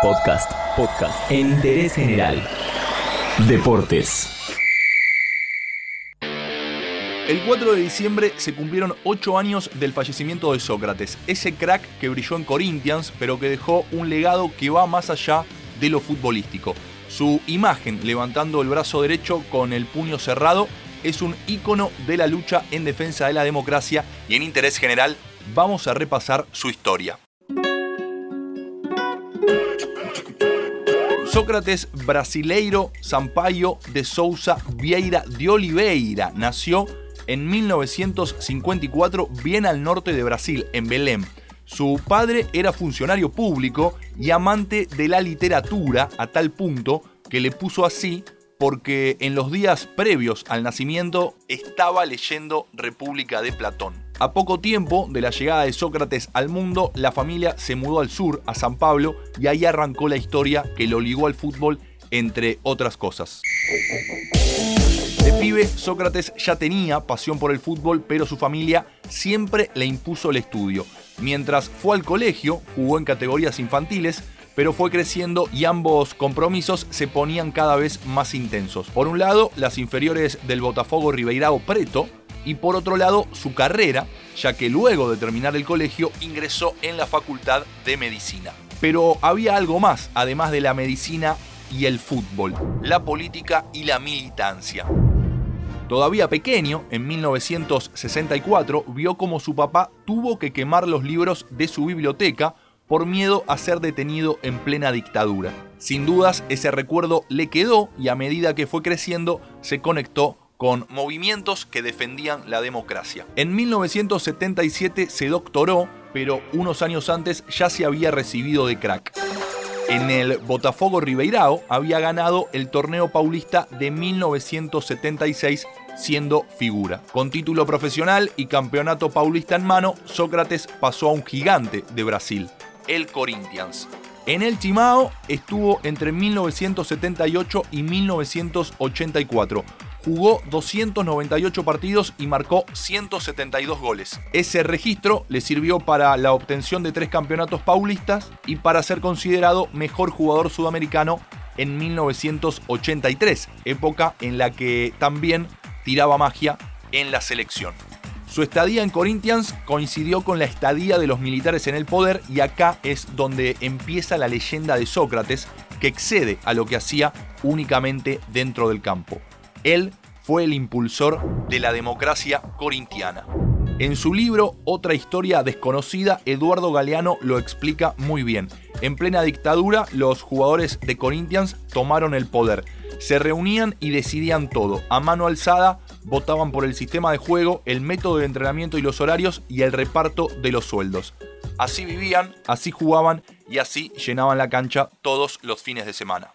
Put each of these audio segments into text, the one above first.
Podcast, podcast en interés general. Deportes. El 4 de diciembre se cumplieron 8 años del fallecimiento de Sócrates, ese crack que brilló en Corinthians, pero que dejó un legado que va más allá de lo futbolístico. Su imagen levantando el brazo derecho con el puño cerrado es un ícono de la lucha en defensa de la democracia y en interés general vamos a repasar su historia. Sócrates Brasileiro Sampaio de Souza Vieira de Oliveira nació en 1954 bien al norte de Brasil, en Belém. Su padre era funcionario público y amante de la literatura a tal punto que le puso así porque en los días previos al nacimiento estaba leyendo República de Platón. A poco tiempo de la llegada de Sócrates al mundo, la familia se mudó al sur, a San Pablo, y ahí arrancó la historia que lo ligó al fútbol, entre otras cosas. De pibe, Sócrates ya tenía pasión por el fútbol, pero su familia siempre le impuso el estudio. Mientras fue al colegio, jugó en categorías infantiles, pero fue creciendo y ambos compromisos se ponían cada vez más intensos. Por un lado, las inferiores del Botafogo Ribeirao Preto, y por otro lado su carrera, ya que luego de terminar el colegio ingresó en la Facultad de Medicina. Pero había algo más, además de la medicina y el fútbol, la política y la militancia. Todavía pequeño, en 1964, vio como su papá tuvo que quemar los libros de su biblioteca por miedo a ser detenido en plena dictadura. Sin dudas, ese recuerdo le quedó y a medida que fue creciendo se conectó con movimientos que defendían la democracia. En 1977 se doctoró, pero unos años antes ya se había recibido de crack. En el Botafogo Ribeirao había ganado el torneo paulista de 1976 siendo figura. Con título profesional y campeonato paulista en mano, Sócrates pasó a un gigante de Brasil, el Corinthians. En el Timao estuvo entre 1978 y 1984. Jugó 298 partidos y marcó 172 goles. Ese registro le sirvió para la obtención de tres campeonatos paulistas y para ser considerado mejor jugador sudamericano en 1983, época en la que también tiraba magia en la selección. Su estadía en Corinthians coincidió con la estadía de los militares en el poder y acá es donde empieza la leyenda de Sócrates que excede a lo que hacía únicamente dentro del campo. Él fue el impulsor de la democracia corintiana. En su libro Otra historia desconocida, Eduardo Galeano lo explica muy bien. En plena dictadura, los jugadores de Corinthians tomaron el poder. Se reunían y decidían todo, a mano alzada, votaban por el sistema de juego, el método de entrenamiento y los horarios y el reparto de los sueldos. Así vivían, así jugaban y así llenaban la cancha todos los fines de semana.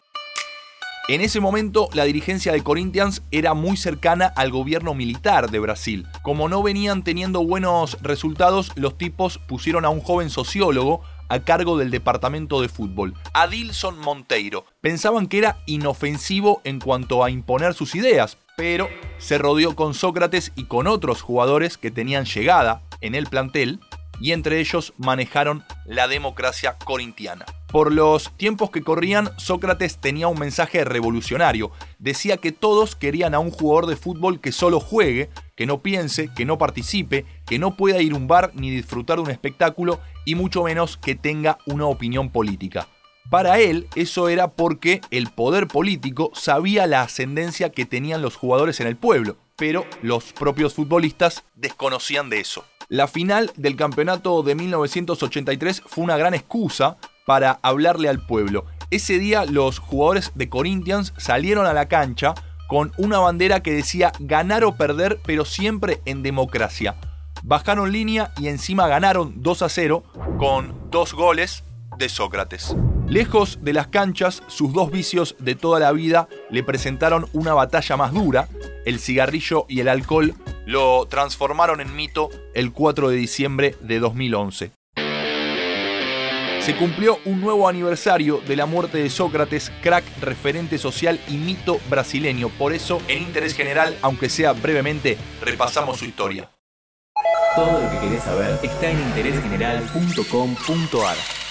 En ese momento, la dirigencia de Corinthians era muy cercana al gobierno militar de Brasil. Como no venían teniendo buenos resultados, los tipos pusieron a un joven sociólogo a cargo del departamento de fútbol, Adilson Monteiro. Pensaban que era inofensivo en cuanto a imponer sus ideas, pero se rodeó con Sócrates y con otros jugadores que tenían llegada en el plantel y entre ellos manejaron la democracia corintiana. Por los tiempos que corrían, Sócrates tenía un mensaje revolucionario. Decía que todos querían a un jugador de fútbol que solo juegue, que no piense, que no participe, que no pueda ir a un bar ni disfrutar de un espectáculo y mucho menos que tenga una opinión política. Para él, eso era porque el poder político sabía la ascendencia que tenían los jugadores en el pueblo, pero los propios futbolistas desconocían de eso. La final del campeonato de 1983 fue una gran excusa para hablarle al pueblo. Ese día los jugadores de Corinthians salieron a la cancha con una bandera que decía ganar o perder, pero siempre en democracia. Bajaron línea y encima ganaron 2 a 0 con dos goles de Sócrates. Lejos de las canchas, sus dos vicios de toda la vida le presentaron una batalla más dura. El cigarrillo y el alcohol lo transformaron en mito el 4 de diciembre de 2011. Se cumplió un nuevo aniversario de la muerte de Sócrates, crack, referente social y mito brasileño. Por eso, en interés general, aunque sea brevemente, repasamos su historia. Todo lo que querés saber está en interésgeneral.com.ar.